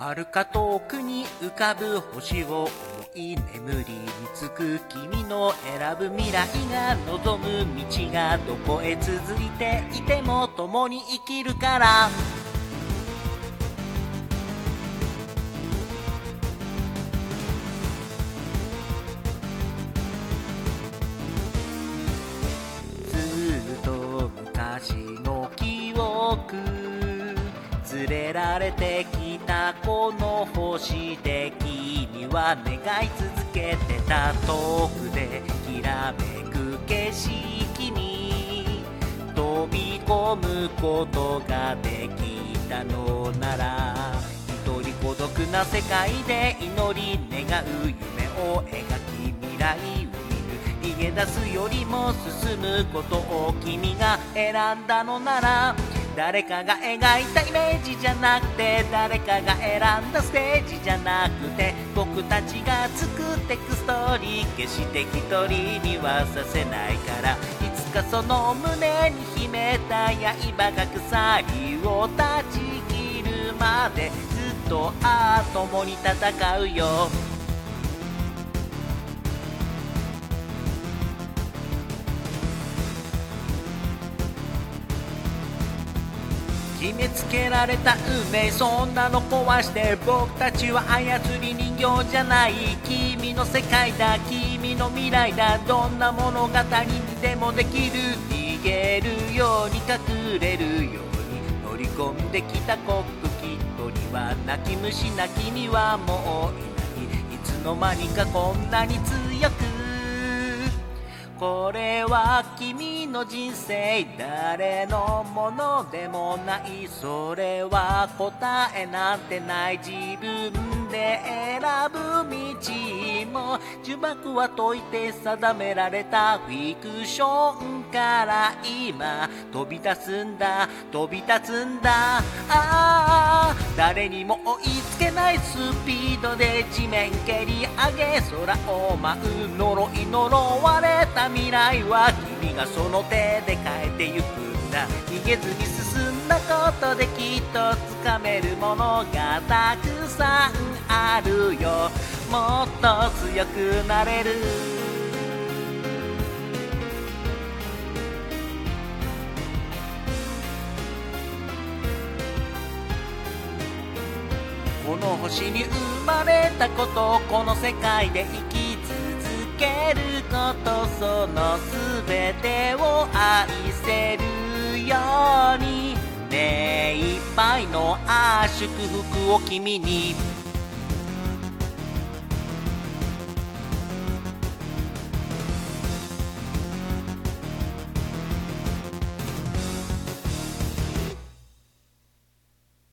遥か遠くに浮かぶ星を思い眠りにつく君の選ぶ未来が望む道がどこへ続いていても共に生きるから。ずっと昔の記憶。連れられてきたこの星で君は願い続けてた遠くできらめく景色に飛び込むことができたのなら一人孤独な世界で祈り願う夢を描き未来を見る。逃げ出すよりも進むことを君が選んだのなら誰かが描いたイメージじゃなくて誰かが選んだステージじゃなくて僕たちが作ってくストーリー決して一人にはさせないからいつかその胸に秘めた刃が鎖を断ち切るまでずっとああ共に戦うよ。決めつけられた運命そんなの壊して僕たちは操り人形じゃない君の世界だ君の未来だどんな物語にでもできる逃げるように隠れるように乗り込んできたコックピットには泣き虫な君はもういない。いつの間にかこんなに強くこれは君の人生。誰のものでもない。それは答えなんてない。自分で選ぶ道も呪縛は解いて定められたフィクションから今飛び出すんだ飛び立つんだ。ああ誰にも追いつけないスピードで地面蹴り上げ空を舞う呪い呪われた未来は君がその手で変えてゆくんだ。逃げずに進んだことできっとつかめるものがたくさん。もっと強くなれる。この星に生まれたことこの世界で生き続けることその全てを愛せるように。目いっぱいのあ祝福を君に